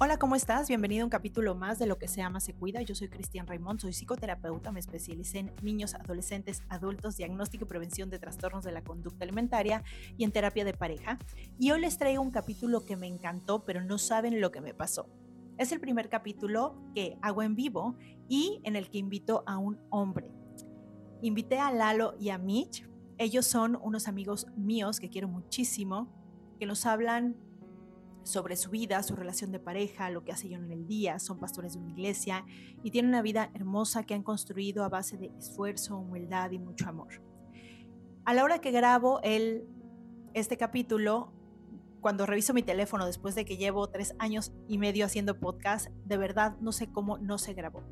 Hola, ¿cómo estás? Bienvenido a un capítulo más de Lo que se ama se cuida. Yo soy Cristian Raimond, soy psicoterapeuta, me especialicé en niños, adolescentes, adultos, diagnóstico y prevención de trastornos de la conducta alimentaria y en terapia de pareja. Y hoy les traigo un capítulo que me encantó, pero no saben lo que me pasó. Es el primer capítulo que hago en vivo y en el que invito a un hombre. Invité a Lalo y a Mitch. Ellos son unos amigos míos que quiero muchísimo, que nos hablan sobre su vida, su relación de pareja, lo que hace yo en el día, son pastores de una iglesia y tienen una vida hermosa que han construido a base de esfuerzo, humildad y mucho amor. A la hora que grabo el, este capítulo, cuando reviso mi teléfono después de que llevo tres años y medio haciendo podcast, de verdad no sé cómo no se grabó.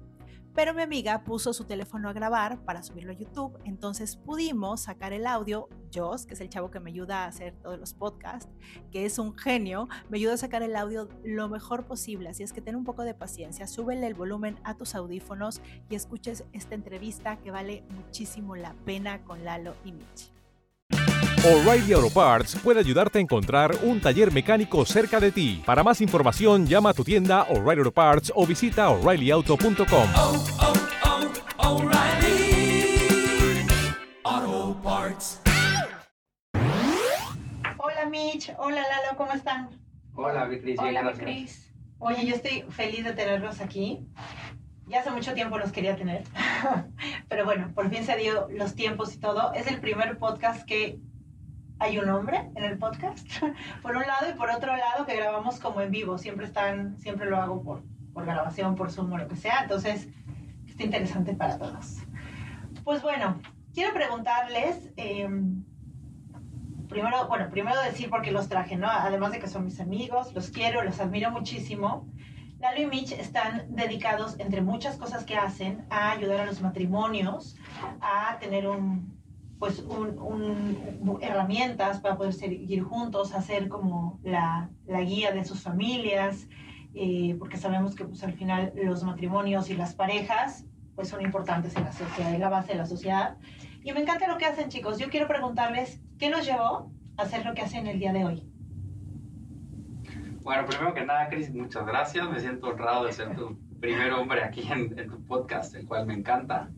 Pero mi amiga puso su teléfono a grabar para subirlo a YouTube, entonces pudimos sacar el audio. Joss, que es el chavo que me ayuda a hacer todos los podcasts, que es un genio, me ayuda a sacar el audio lo mejor posible. Así es que ten un poco de paciencia, súbele el volumen a tus audífonos y escuches esta entrevista que vale muchísimo la pena con Lalo y Mitch. O'Reilly Auto Parts puede ayudarte a encontrar un taller mecánico cerca de ti. Para más información, llama a tu tienda O'Reilly Auto Parts o visita oreillyauto.com. Hola Mitch, hola Lalo, ¿cómo están? Hola, Cris. Hola, Cris. Oye, yo estoy feliz de tenerlos aquí. Ya hace mucho tiempo los quería tener, pero bueno, por fin se dio los tiempos y todo. Es el primer podcast que hay un hombre en el podcast, por un lado, y por otro lado que grabamos como en vivo. Siempre están, siempre lo hago por, por grabación, por Zoom o lo que sea. Entonces, está interesante para todos. Pues bueno, quiero preguntarles, em, primero, bueno, primero decir por qué los traje, ¿no? Además de que son mis amigos, los quiero, los admiro muchísimo. Lalo y Mitch están dedicados, entre muchas cosas que hacen, a ayudar a los matrimonios a tener un, pues un, herramientas para poder seguir juntos, hacer como la, la guía de sus familias, eh, porque sabemos que pues, al final los matrimonios y las parejas pues son importantes en la sociedad, en la base de la sociedad. Y me encanta lo que hacen chicos. Yo quiero preguntarles, ¿qué los llevó a hacer lo que hacen el día de hoy? Bueno, primero que nada, Cris, muchas gracias. Me siento honrado de ser tu primer hombre aquí en, en, tu podcast, el cual me encanta.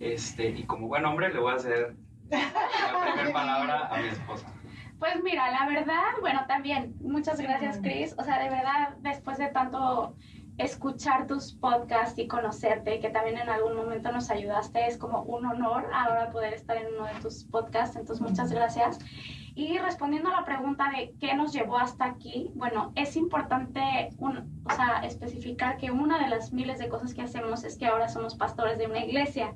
Este, y como buen hombre le voy a hacer la primera palabra a mi esposa. Pues mira, la verdad, bueno, también, muchas gracias, Cris. O sea, de verdad, después de tanto escuchar tus podcasts y conocerte, que también en algún momento nos ayudaste, es como un honor ahora poder estar en uno de tus podcasts. Entonces, muchas gracias. Y respondiendo a la pregunta de qué nos llevó hasta aquí, bueno, es importante un, o sea, especificar que una de las miles de cosas que hacemos es que ahora somos pastores de una iglesia.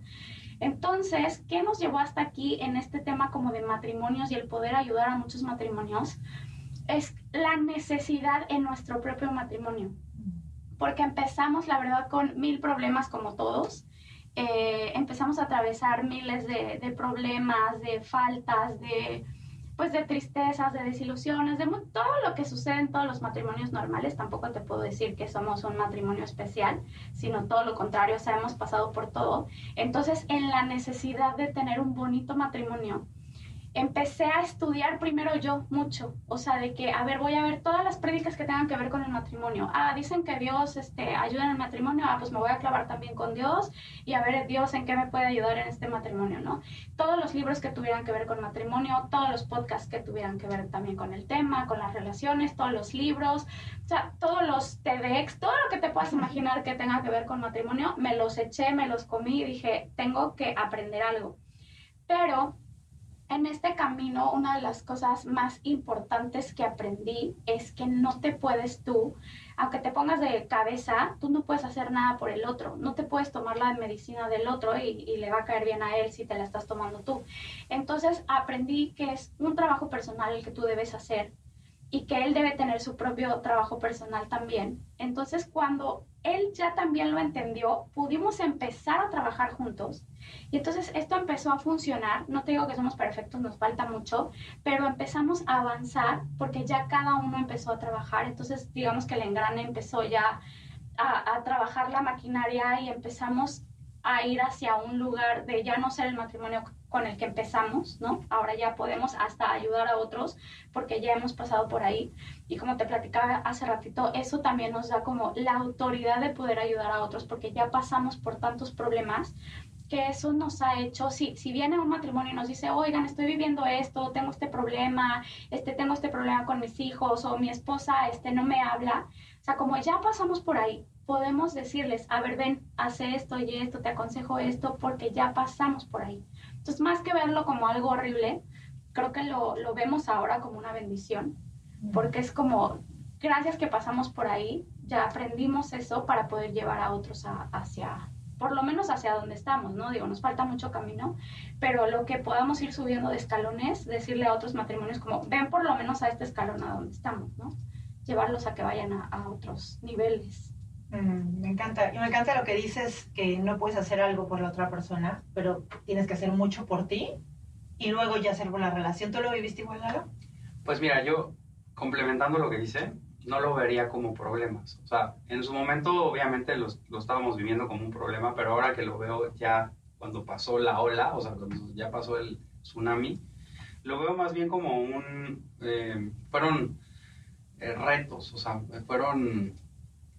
Entonces, ¿qué nos llevó hasta aquí en este tema como de matrimonios y el poder ayudar a muchos matrimonios? Es la necesidad en nuestro propio matrimonio. Porque empezamos, la verdad, con mil problemas como todos. Eh, empezamos a atravesar miles de, de problemas, de faltas, de, pues de tristezas, de desilusiones, de todo lo que sucede en todos los matrimonios normales. Tampoco te puedo decir que somos un matrimonio especial, sino todo lo contrario, o sea, hemos pasado por todo. Entonces, en la necesidad de tener un bonito matrimonio, empecé a estudiar primero yo mucho, o sea, de que, a ver, voy a ver todas las prédicas que tengan que ver con el matrimonio. Ah, dicen que Dios este, ayuda en el matrimonio, ah, pues me voy a clavar también con Dios y a ver Dios en qué me puede ayudar en este matrimonio, ¿no? Todos los libros que tuvieran que ver con matrimonio, todos los podcasts que tuvieran que ver también con el tema, con las relaciones, todos los libros, o sea, todos los TEDx, todo lo que te puedas imaginar que tenga que ver con matrimonio, me los eché, me los comí y dije, tengo que aprender algo Pero en este camino, una de las cosas más importantes que aprendí es que no te puedes tú, aunque te pongas de cabeza, tú no puedes hacer nada por el otro. No te puedes tomar la medicina del otro y, le va a caer bien a él si te la estás tomando tú. Entonces aprendí que es un trabajo personal el que tú debes hacer y que él debe tener su propio trabajo personal también. Entonces cuando él ya también lo entendió, pudimos empezar a trabajar juntos y entonces esto empezó a funcionar. No te digo que somos perfectos, nos falta mucho, pero empezamos a avanzar porque ya cada uno empezó a trabajar. Entonces, digamos que el engrane empezó ya a, a trabajar la maquinaria y empezamos a ir hacia un lugar de ya no ser el matrimonio con el que empezamos, ¿no? Ahora ya podemos hasta ayudar a otros porque ya hemos pasado por ahí. Y como te platicaba hace ratito, eso también nos da como la autoridad de poder ayudar a otros porque ya pasamos por tantos problemas que eso nos ha hecho, si, si viene un matrimonio y nos dice, oigan, estoy viviendo esto, tengo este problema, este, tengo este problema con mis hijos o mi esposa este, no me habla, o sea, como ya pasamos por ahí, podemos decirles, a ver, ven, hace esto y esto, te aconsejo esto, porque ya pasamos por ahí. Entonces, más que verlo como algo horrible, creo que lo, lo vemos ahora como una bendición, porque es como, gracias que pasamos por ahí, ya aprendimos eso para poder llevar a otros a, hacia, por lo menos hacia donde estamos, ¿no? Digo, nos falta mucho camino, pero lo que podamos ir subiendo de escalones, decirle a otros matrimonios como, ven por lo menos a este escalón a donde estamos, ¿no? Llevarlos a que vayan a, a otros niveles. Mm, me encanta, y me encanta lo que dices, que no puedes hacer algo por la otra persona, pero tienes que hacer mucho por ti y luego ya hacer por la relación. ¿Tú lo viviste igual, Lalo? Pues mira, yo, complementando lo que dice, no lo vería como problemas. O sea, en su momento obviamente los, lo estábamos viviendo como un problema, pero ahora que lo veo ya cuando pasó la ola, o sea, cuando ya pasó el tsunami, lo veo más bien como un... Eh, fueron eh, retos, o sea, fueron...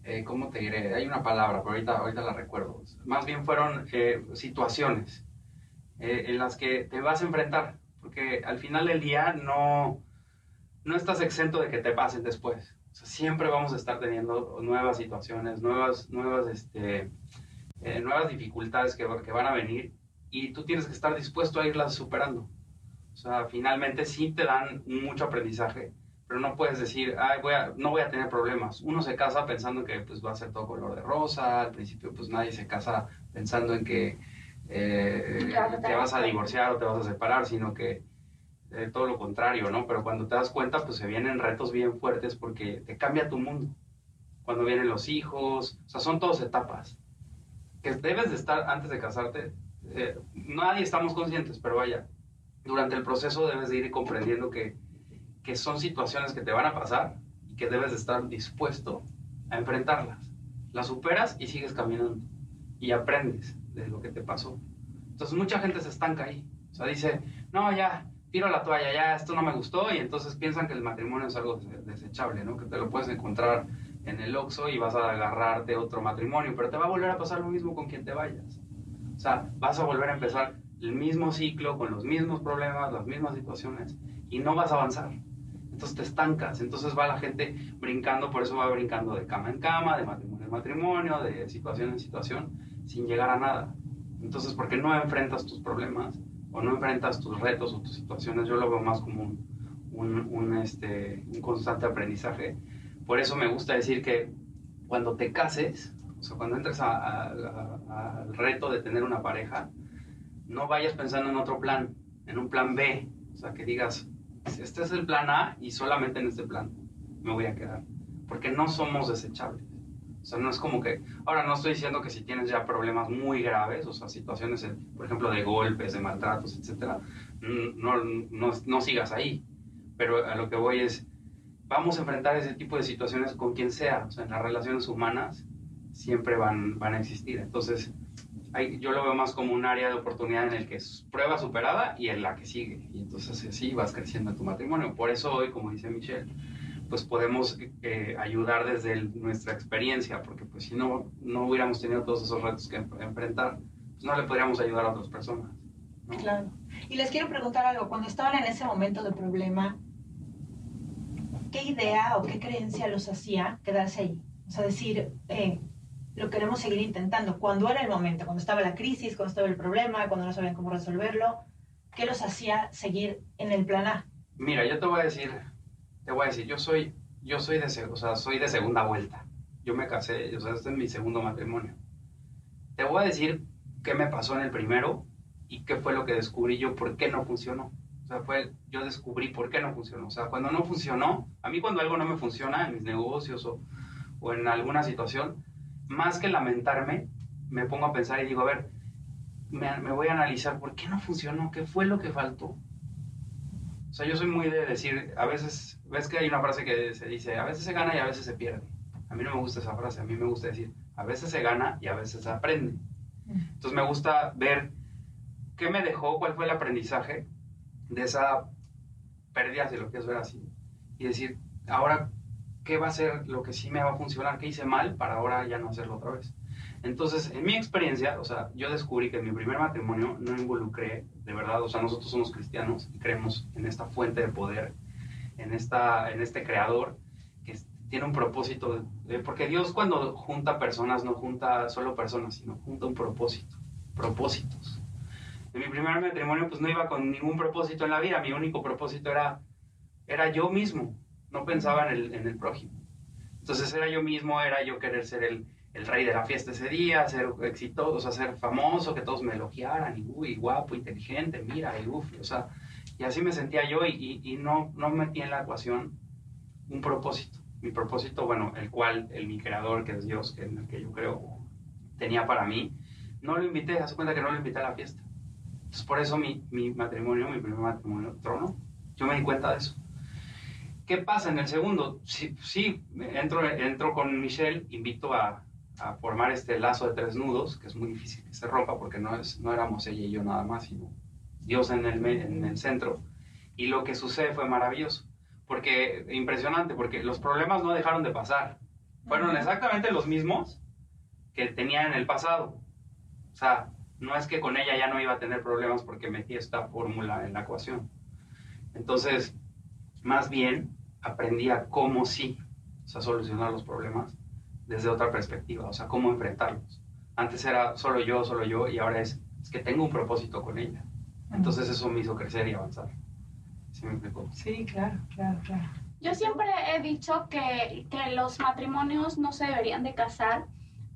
Eh, ¿Cómo te diré? Hay una palabra, pero ahorita, ahorita la recuerdo. Más bien fueron situaciones en las que te vas a enfrentar, porque al final del día no, no estás exento de que te pasen después. O sea, siempre vamos a estar teniendo nuevas situaciones, nuevas, nuevas, este, eh, nuevas dificultades que, que, van a venir y tú tienes que estar dispuesto a irlas superando. O sea, finalmente sí te dan mucho aprendizaje, pero no puedes decir, Ay, voy a, no voy a tener problemas. Uno se casa pensando que pues, va a ser todo color de rosa, al principio pues nadie se casa pensando en que eh, te vas a divorciar o te vas a separar, sino que eh, todo lo contrario, ¿no? Pero cuando te das cuenta, pues se vienen retos bien fuertes porque te cambia tu mundo. Cuando vienen los hijos, o sea, son todas etapas. Que debes de estar antes de casarte, eh, nadie estamos conscientes, pero vaya, durante el proceso debes de ir comprendiendo que, que son situaciones que te van a pasar y que debes de estar dispuesto a enfrentarlas. Las superas y sigues caminando y aprendes de lo que te pasó. Entonces mucha gente se estanca ahí. O sea, dice, no, ya, tiro la toalla, ya esto no me gustó y entonces piensan que el matrimonio es algo desechable, ¿no? Que te lo puedes encontrar en el Oxxo y vas a agarrarte otro matrimonio, pero te va a volver a pasar lo mismo con quien te vayas. O sea, vas a volver a empezar el mismo ciclo con los mismos problemas, las mismas situaciones y no vas a avanzar. Entonces te estancas, entonces va la gente brincando, por eso va brincando de cama en cama, de matrimonio en matrimonio, de situación en situación, sin llegar a nada. Entonces, porque no enfrentas tus problemas, o no enfrentas tus retos o tus situaciones, yo lo veo más como un, un, este, un constante aprendizaje. Por eso me gusta decir que cuando te cases, o sea, cuando entres al reto de tener una pareja, no vayas pensando en otro plan, en un plan B, o sea, que digas, este es el plan A y solamente en este plan me voy a quedar, porque no somos desechables. O sea, no es como que, ahora no estoy diciendo que si tienes ya problemas muy graves, o sea, situaciones, por ejemplo, de golpes, de maltratos, etcétera, no, no, no sigas ahí. Pero a lo que voy es, vamos a enfrentar ese tipo de situaciones con quien sea. O sea, en las relaciones humanas siempre van, van a existir. Entonces, hay, yo lo veo más como un área de oportunidad en el que es prueba superada y en la que sigue. Y entonces así vas creciendo en tu matrimonio. Por eso hoy, como dice Michelle, pues podemos eh, ayudar desde el, nuestra experiencia, porque pues si no, no hubiéramos tenido todos esos retos que enfrentar, pues no le podríamos ayudar a otras personas. ¿no? Claro. Y les quiero preguntar algo, cuando estaban en ese momento de problema, ¿qué idea o qué creencia los hacía quedarse ahí? O sea, decir, eh, lo queremos seguir intentando. Cuando era el momento, cuando estaba la crisis, cuando estaba el problema, cuando no sabían cómo resolverlo, ¿Qué los hacía seguir en el plan A? Mira, yo te voy a decir, te voy a decir, yo soy, yo soy de, o sea, soy de segunda vuelta. Yo me casé, o sea, este es mi segundo matrimonio. Te voy a decir qué me pasó en el primero y qué fue lo que descubrí yo, por qué no funcionó. O sea, fue, yo descubrí por qué no funcionó. O sea, cuando no funcionó, a mí cuando algo no me funciona en mis negocios o, o en alguna situación, más que lamentarme, me pongo a pensar y digo, a ver, me, me, voy a analizar por qué no funcionó, qué fue lo que faltó. O sea, yo soy muy de decir, a veces, ves que hay una frase que se dice, a veces se gana y a veces se pierde. A mí no me gusta esa frase, a mí me gusta decir, a veces se gana y a veces se aprende. Entonces me gusta ver qué me dejó, cuál fue el aprendizaje de esa pérdida, de lo que es ver así. Y decir, ahora, ¿qué va a ser lo que sí me va a funcionar? ¿Qué hice mal para ahora ya no hacerlo otra vez? Entonces, en mi experiencia, o sea, yo descubrí que en mi primer matrimonio no involucré, de verdad, o sea, nosotros somos cristianos y creemos en esta fuente de poder, en, esta, en este creador que tiene un propósito, porque Dios cuando junta personas no junta solo personas, sino junta un propósito, propósitos. En mi primer matrimonio pues no iba con ningún propósito en la vida, mi único propósito era, era yo mismo, no pensaba en el, en el prójimo. Entonces era yo mismo, era yo querer ser el, el rey de la fiesta ese día, ser exitoso, ser famoso, que todos me elogiaran, y uy, guapo, inteligente, mira, y uff, o sea, y así me sentía yo y, no, no metí en la ecuación un propósito. Mi propósito, bueno, el cual el mi creador, que es Dios, que en el que yo creo, tenía para mí, no lo invité, hace cuenta que no lo invité a la fiesta. Entonces, por eso mi, mi matrimonio, mi primer matrimonio, trono, yo me di cuenta de eso. ¿Qué pasa en el segundo? Sí, sí entro, entro con Michelle, invito a, a formar este lazo de tres nudos, que es muy difícil que se rompa porque no, es, no éramos ella y yo nada más, sino Dios en el, en el centro. Y lo que sucede fue maravilloso, porque impresionante, porque los problemas no dejaron de pasar. Fueron exactamente los mismos que tenía en el pasado. O sea, no es que con ella ya no iba a tener problemas porque metí esta fórmula en la ecuación. Entonces, más bien aprendí a cómo sí, o sea, solucionar los problemas desde otra perspectiva, o sea, cómo enfrentarlos. Antes era solo yo, solo yo, y ahora es, es que tengo un propósito con ella. Entonces eso me hizo crecer y avanzar. ¿Sí me explico? Sí, claro, claro, claro. Yo siempre he dicho que, que los matrimonios no se deberían de casar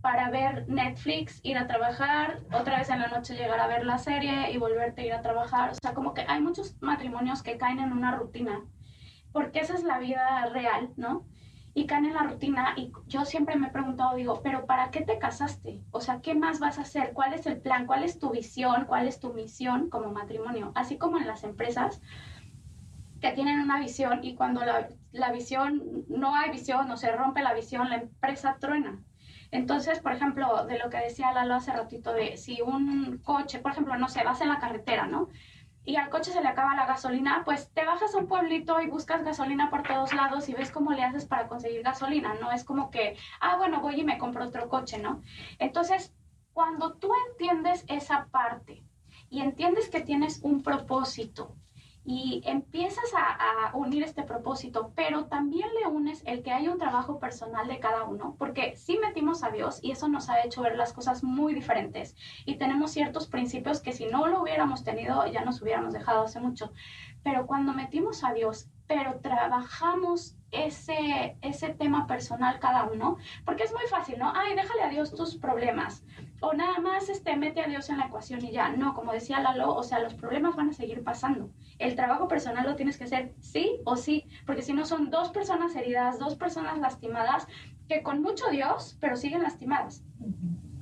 para ver Netflix, ir a trabajar, otra vez en la noche llegar a ver la serie y volverte a ir a trabajar. O sea, como que hay muchos matrimonios que caen en una rutina, porque esa es la vida real, ¿no? Y caen en la rutina y yo siempre me he preguntado, digo, pero ¿para qué te casaste? O sea, ¿qué más vas a hacer? ¿Cuál es el plan? ¿Cuál es tu visión? ¿Cuál es tu misión como matrimonio? Así como en las empresas que tienen una visión y cuando la, la visión, no hay visión o se rompe la visión, la empresa truena. Entonces, por ejemplo, de lo que decía Lalo hace ratito, de si un coche, por ejemplo, no sé, vas en la carretera, ¿no? Y al coche se le acaba la gasolina, pues te bajas a un pueblito y buscas gasolina por todos lados y ves cómo le haces para conseguir gasolina, no es como que, ah, bueno, voy y me compro otro coche, ¿no? Entonces, cuando tú entiendes esa parte y entiendes que tienes un propósito, y empiezas a, unir este propósito, pero también le unes el que haya un trabajo personal de cada uno, porque sí metimos a Dios y eso nos ha hecho ver las cosas muy diferentes y tenemos ciertos principios que si no lo hubiéramos tenido ya nos hubiéramos dejado hace mucho, pero cuando metimos a Dios, pero trabajamos ese, ese tema personal cada uno, porque es muy fácil, ¿no? Ay, déjale a Dios tus problemas. O nada más este, mete a Dios en la ecuación y ya. No, como decía Lalo, o sea, los problemas van a seguir pasando. El trabajo personal lo tienes que hacer sí o sí, porque si no son dos personas heridas, dos personas lastimadas, que con mucho Dios, pero siguen lastimadas.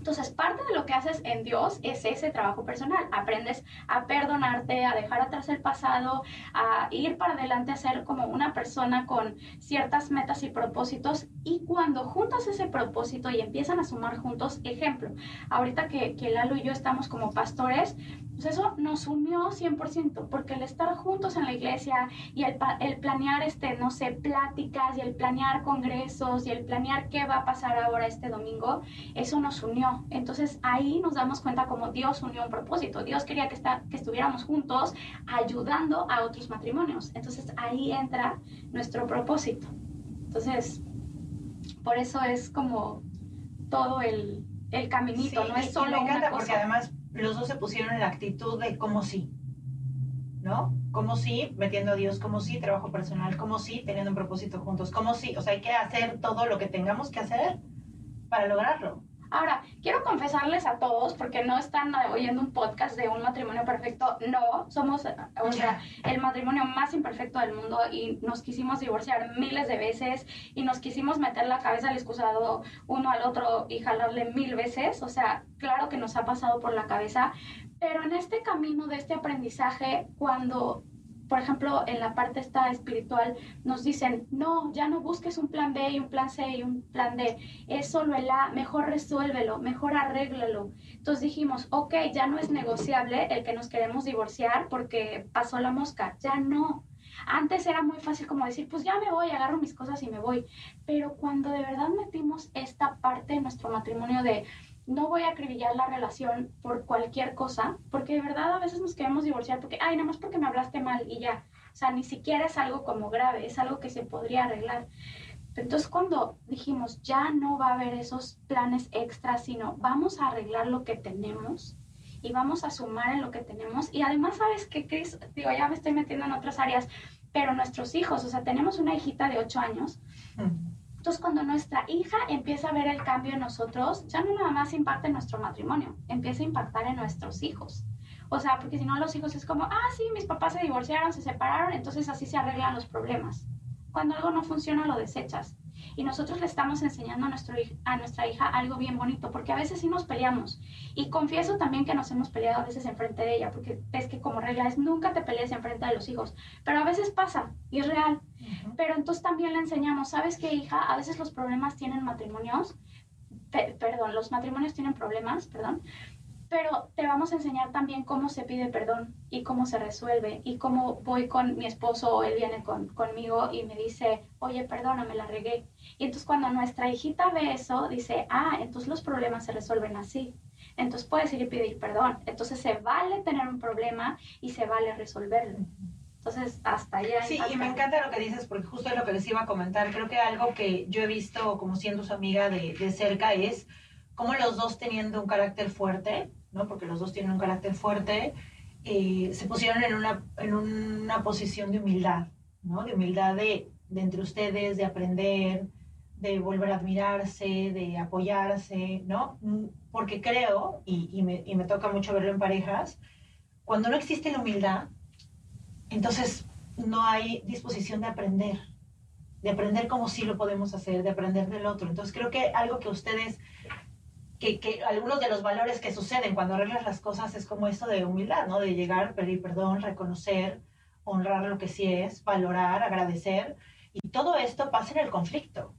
Entonces, parte de lo que haces en Dios es ese trabajo personal. Aprendes a perdonarte, a dejar atrás el pasado, a ir para adelante, a ser como una persona con ciertas metas y propósitos. Y cuando juntas ese propósito y empiezan a sumar juntos, ejemplo, ahorita que, que Lalo y yo estamos como pastores, pues eso nos unió 100%, porque el estar juntos en la iglesia y el, el, planear, este, no sé, pláticas y el planear congresos y el planear qué va a pasar ahora este domingo, eso nos unió. Entonces ahí nos damos cuenta como Dios unió un propósito. Dios quería que, está, que estuviéramos juntos ayudando a otros matrimonios. Entonces ahí entra nuestro propósito. Entonces, por eso es como todo el, el caminito, no es solo una cosa. Porque además los dos se pusieron en la actitud de como sí. ¿no? Como sí, metiendo a Dios, como sí, trabajo personal, como sí, teniendo un propósito juntos, como sí, o sea, hay que hacer todo lo que tengamos que hacer para lograrlo. Ahora, quiero confesarles a todos, porque no están oyendo un podcast de un matrimonio perfecto, no, somos o sea, el matrimonio más imperfecto del mundo y nos quisimos divorciar miles de veces y nos quisimos meter la cabeza al excusado uno al otro y jalarle mil veces, o sea, claro que nos ha pasado por la cabeza, pero en este camino de este aprendizaje, cuando por ejemplo, en la parte esta espiritual, nos dicen, no, ya no busques un plan B y un plan C y un plan D, es solo el A, mejor resuélvelo, mejor arréglalo. Entonces dijimos, ok, ya no es negociable el que nos queremos divorciar porque pasó la mosca, ya no. Antes era muy fácil como decir, pues ya me voy, agarro mis cosas y me voy. Pero cuando de verdad metimos esta parte en nuestro matrimonio de, no voy a acribillar la relación por cualquier cosa, porque de verdad a veces nos queremos divorciar porque, ay, nada más porque me hablaste mal y ya. O sea, ni siquiera es algo como grave, es algo que se podría arreglar. Entonces cuando dijimos, ya no va a haber esos planes extras, sino vamos a arreglar lo que tenemos y vamos a sumar en lo que tenemos. Y además, ¿sabes qué, Cris? Digo, ya me estoy metiendo en otras áreas, pero nuestros hijos, o sea, tenemos una hijita de 8 años. Entonces, cuando nuestra hija empieza a ver el cambio en nosotros, ya no nada más impacta en nuestro matrimonio, empieza a impactar en nuestros hijos. O sea, porque si no los hijos es como, ah, sí, mis papás se divorciaron, se separaron, entonces así se arreglan los problemas. Cuando algo no funciona, lo desechas y nosotros le estamos enseñando a, nuestro, a nuestra hija algo bien bonito, porque a veces sí nos peleamos. Y confieso también que nos hemos peleado a veces enfrente de ella, porque es que como regla es nunca te pelees enfrente de los hijos, pero a veces pasa y es real. Pero entonces también le enseñamos, ¿sabes qué, hija? A veces los problemas tienen matrimonios, perdón, los matrimonios tienen problemas, perdón, pero te vamos a enseñar también cómo se pide perdón y cómo se resuelve y cómo voy con mi esposo o él viene con, conmigo y me dice, oye, perdóname, la regué. Y entonces cuando nuestra hijita ve eso, dice, ah, entonces los problemas se resuelven así. Entonces puedes ir y pedir perdón. Entonces se vale tener un problema y se vale resolverlo. Entonces, hasta allá. Sí, y me encanta lo que dices, porque justo es lo que les iba a comentar. Creo que algo que yo he visto como siendo su amiga de, de cerca es como los dos teniendo un carácter fuerte, ¿no? porque los dos tienen un carácter fuerte, eh, se pusieron en una, en una posición de humildad, ¿no? de humildad de, de, entre ustedes, de aprender, de volver a admirarse, de apoyarse, ¿no? Porque creo, y, y, me, y me toca mucho verlo en parejas, cuando no existe la humildad, entonces no hay disposición de aprender, de aprender cómo sí lo podemos hacer, de aprender del otro. Entonces creo que algo que ustedes que, algunos de los valores que suceden cuando arreglas las cosas es como esto de humildad, ¿no? De llegar, pedir perdón, reconocer, honrar lo que sí es, valorar, agradecer. Y todo esto pasa en el conflicto.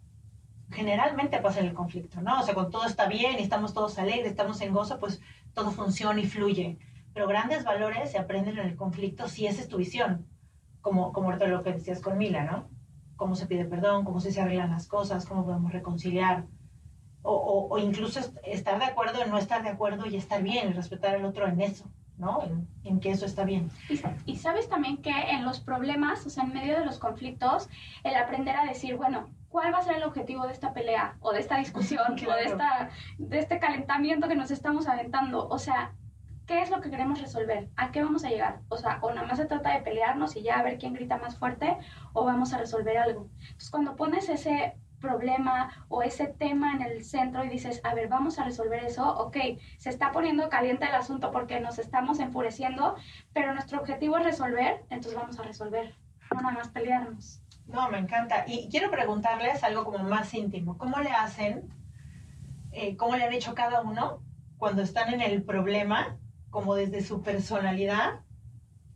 Generalmente pasa en el conflicto, ¿no? O sea, cuando todo está bien y estamos todos alegres, estamos en gozo, pues todo funciona y fluye. Pero grandes valores se aprenden en el conflicto si esa es tu visión, como, como lo que decías con Mila, ¿no? Cómo se pide perdón, cómo se arreglan las cosas, cómo podemos reconciliar o, incluso estar de acuerdo en no estar de acuerdo y estar bien, y respetar al otro en eso, ¿no? En, que eso está bien. Y, sabes también que en los problemas, o sea, en medio de los conflictos, el aprender a decir, bueno, ¿cuál va a ser el objetivo de esta pelea o de esta discusión o de, esta, de este calentamiento que nos estamos aventando? O sea, ¿qué es lo que queremos resolver? ¿A qué vamos a llegar? O sea, o nada más se trata de pelearnos y ya a ver quién grita más fuerte o vamos a resolver algo. Entonces, cuando pones ese problema o ese tema en el centro y dices, a ver, vamos a resolver eso, ok, se está poniendo caliente el asunto porque nos estamos enfureciendo, pero nuestro objetivo es resolver, entonces vamos a resolver, no nada más pelearnos. No, me encanta. Y quiero preguntarles algo como más íntimo. ¿Cómo le hacen, eh, cómo le han hecho cada uno cuando están en el problema, como desde su personalidad,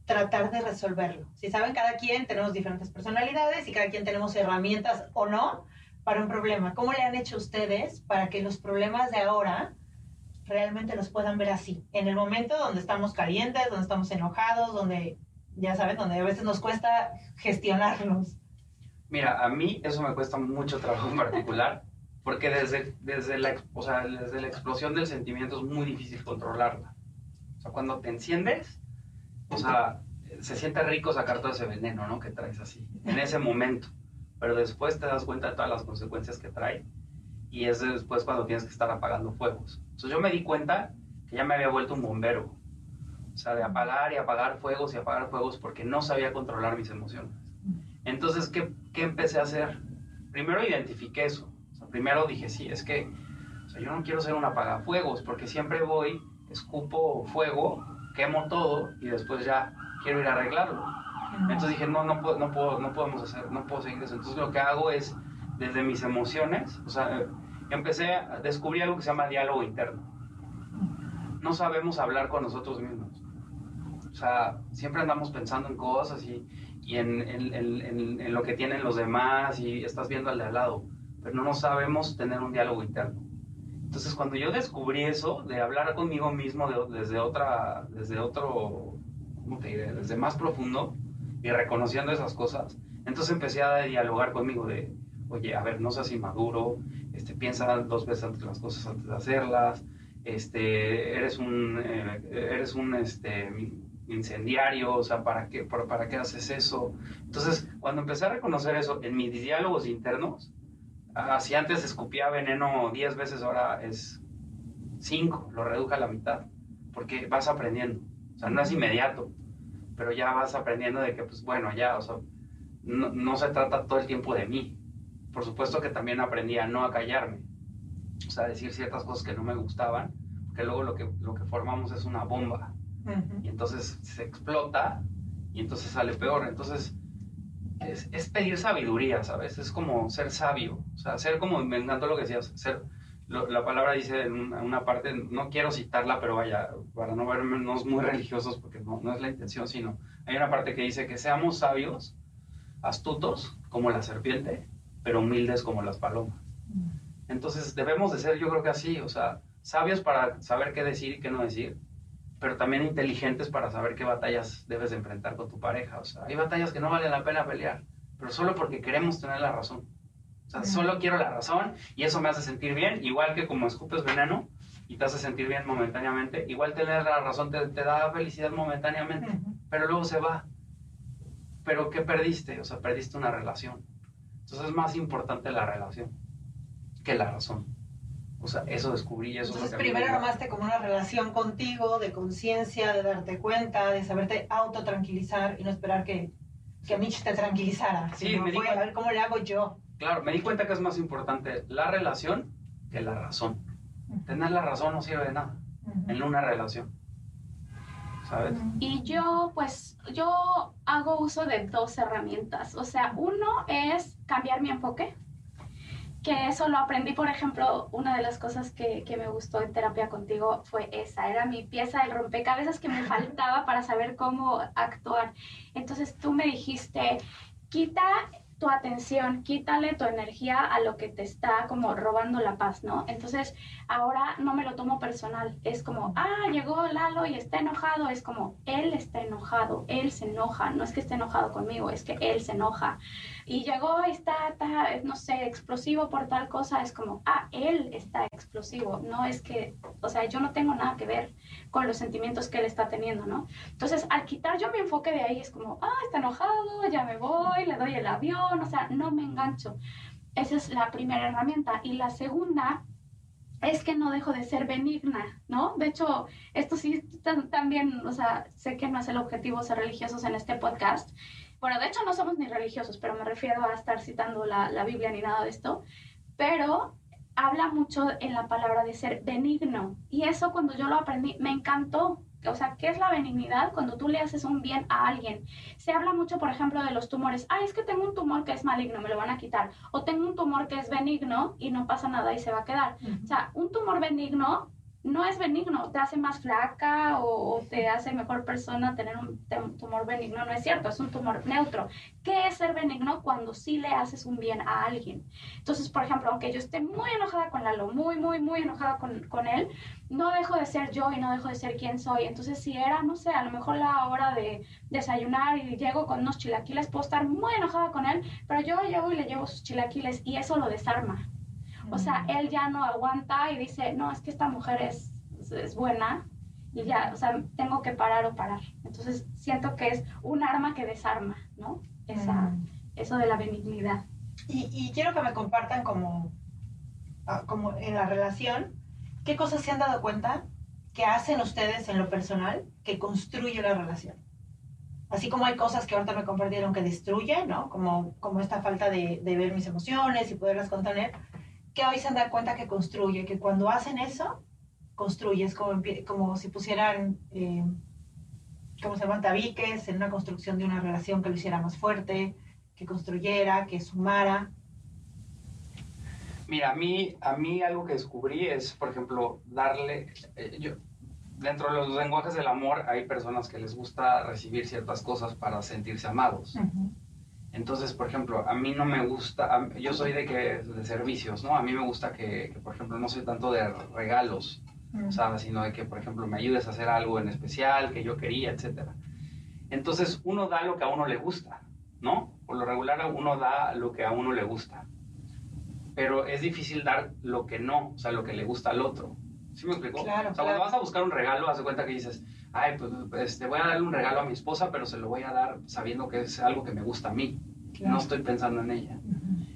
tratar de resolverlo? Si saben, cada quien tenemos diferentes personalidades y cada quien tenemos herramientas o no para un problema. ¿Cómo le han hecho ustedes para que los problemas de ahora realmente los puedan ver así? En el momento donde estamos calientes, donde estamos enojados, donde, ya saben, donde a veces nos cuesta gestionarlos. Mira, a mí eso me cuesta mucho trabajo en particular, porque desde, desde, la, o sea, desde la explosión del sentimiento es muy difícil controlarla. O sea, cuando te enciendes, o sea, se siente rico sacar todo ese veneno, ¿no? Que traes así, en ese momento pero después te das cuenta de todas las consecuencias que trae y es después cuando tienes que estar apagando fuegos. Entonces yo me di cuenta que ya me había vuelto un bombero. O sea, de apagar y apagar fuegos y apagar fuegos porque no sabía controlar mis emociones. Entonces, ¿qué, qué empecé a hacer? Primero identifiqué eso. O sea, primero dije, sí, es que o sea, yo no quiero ser un apagafuegos porque siempre voy, escupo fuego, quemo todo y después ya quiero ir a arreglarlo. Entonces dije, no, no, puedo, no, puedo, no podemos hacer, no puedo seguir eso. Entonces lo que hago es, desde mis emociones, o sea, empecé a descubrir algo que se llama diálogo interno. No sabemos hablar con nosotros mismos. O sea, siempre andamos pensando en cosas y, y en, en, en, en, lo que tienen los demás y estás viendo al de al lado, pero no sabemos tener un diálogo interno. Entonces, cuando yo descubrí eso, de hablar conmigo mismo de, desde, otra, desde otro, ¿cómo te diré? Desde más profundo y reconociendo esas cosas, entonces empecé a dialogar conmigo de, oye, a ver, no seas inmaduro, este, piensa dos veces antes las cosas antes de hacerlas, este, eres un, eh, eres un, este, incendiario, o sea, ¿para qué, para, ¿para qué haces eso? Entonces, cuando empecé a reconocer eso en mis diálogos internos, si antes escupía veneno 10 veces, ahora es 5, lo reduje a la mitad, porque vas aprendiendo, o sea, no es inmediato, pero ya vas aprendiendo de que, pues bueno, ya, o sea, no, no se trata todo el tiempo de mí. Por supuesto que también aprendí a no a callarme, o sea, decir ciertas cosas que no me gustaban, porque luego lo que, lo que formamos es una bomba, y entonces se explota y entonces sale peor. Entonces es, es, pedir sabiduría, ¿sabes? Es como ser sabio, o sea, ser como, me encantó lo que decías, ser, lo, la palabra dice en una, una, parte, no quiero citarla, pero vaya, para no vernos muy religiosos, porque no, no es la intención, sino hay una parte que dice que seamos sabios, astutos como la serpiente, pero humildes como las palomas. Entonces debemos de ser, yo creo que así, o sea, sabios para saber qué decir y qué no decir, pero también inteligentes para saber qué batallas debes de enfrentar con tu pareja. O sea, hay batallas que no valen la pena pelear, pero solo porque queremos tener la razón. O sea, solo quiero la razón y eso me hace sentir bien, igual que como escupes veneno y te hace sentir bien momentáneamente, igual tener la razón te, te da felicidad momentáneamente, pero luego se va. Pero ¿qué perdiste? O sea, perdiste una relación. Entonces es más importante la relación que la razón. O sea, eso descubrí, eso Entonces, primero armaste como una relación contigo, de conciencia, de darte cuenta, de saberte autotranquilizar y no esperar que, que Mitch te tranquilizara. Sí, me di a ver cómo le hago yo. Claro, me di cuenta que es más importante la relación que la razón. Tener la razón no sirve de nada uh -huh. en una relación. ¿Sabes? Y yo, pues, yo hago uso de dos herramientas. O sea, uno es cambiar mi enfoque que eso lo aprendí, por ejemplo, una de las cosas que, que, me gustó en terapia contigo fue esa, era mi pieza del rompecabezas que me faltaba para saber cómo actuar. Entonces tú me dijiste, quita tu atención, quítale tu energía a lo que te está como robando la paz, ¿no? Entonces ahora no me lo tomo personal, es como, ah, llegó Lalo y está enojado, es como, él está enojado, él se enoja, no es que esté enojado conmigo, es que él se enoja y llegó y está, está, no sé, explosivo por tal cosa, es como, ah, él está explosivo, no es que, o sea, yo no tengo nada que ver con los sentimientos que él está teniendo, ¿no? Entonces, al quitar yo mi enfoque de ahí, es como, ah, está enojado, ya me voy, le doy el avión, o sea, no me engancho. Esa es la primera herramienta. Y la segunda es que no dejo de ser benigna, ¿no? De hecho, esto sí también, o sea, sé que no es el objetivo ser religiosos en este podcast, bueno, de hecho no somos ni religiosos, pero me refiero a estar citando la, la Biblia ni nada de esto. Pero habla mucho en la palabra de ser benigno. Y eso cuando yo lo aprendí, me encantó. O sea, ¿qué es la benignidad? Cuando tú le haces un bien a alguien. Se habla mucho, por ejemplo, de los tumores. Ah, es que tengo un tumor que es maligno, me lo van a quitar. O tengo un tumor que es benigno y no pasa nada y se va a quedar. Uh -huh. O sea, un tumor benigno no es benigno, te hace más flaca o, te hace mejor persona tener un tumor benigno, no es cierto, es un tumor neutro. ¿Qué es ser benigno cuando sí le haces un bien a alguien? Entonces, por ejemplo, aunque yo esté muy enojada con Lalo, muy, muy, muy enojada con, con él, no dejo de ser yo y no dejo de ser quien soy. Entonces, si era, no sé, a lo mejor la hora de desayunar y llego con unos chilaquiles, puedo estar muy enojada con él, pero yo llevo y le llevo sus chilaquiles y eso lo desarma. O sea, él ya no aguanta y dice, no, es que esta mujer es, es buena y ya, o sea, tengo que parar o parar. Entonces, siento que es un arma que desarma, ¿no? Esa, mm. Eso de la benignidad. Y, y, quiero que me compartan como, como en la relación, qué cosas se han dado cuenta que hacen ustedes en lo personal que construye la relación? Así como hay cosas que ahorita me compartieron que destruyen, ¿no? Como, como esta falta de, de ver mis emociones y poderlas contener, que hoy se dan cuenta que construye, que cuando hacen eso, construye, es como, como si pusieran, eh, ¿cómo se llama? Tabiques en una construcción de una relación que lo hiciera más fuerte, que construyera, que sumara. Mira, a mí, a mí algo que descubrí es, por ejemplo, darle, eh, yo, dentro de los lenguajes del amor hay personas que les gusta recibir ciertas cosas para sentirse amados. Entonces, por ejemplo, a mí no me gusta, yo soy de que de servicios, ¿no? A mí me gusta que, por ejemplo, no soy tanto de regalos, ¿sabes? Sino de que, por ejemplo, me ayudes a hacer algo en especial que yo quería, etcétera. Entonces, uno da lo que a uno le gusta, ¿no? Por lo regular, uno da lo que a uno le gusta. Pero es difícil dar lo que no, o sea, lo que le gusta al otro. ¿Sí me explico? Claro, o sea, cuando vas a buscar un regalo, haz de cuenta que dices, ay, pues, pues, te voy a dar un regalo a mi esposa, pero se lo voy a dar sabiendo que es algo que me gusta a mí. No estoy pensando en ella.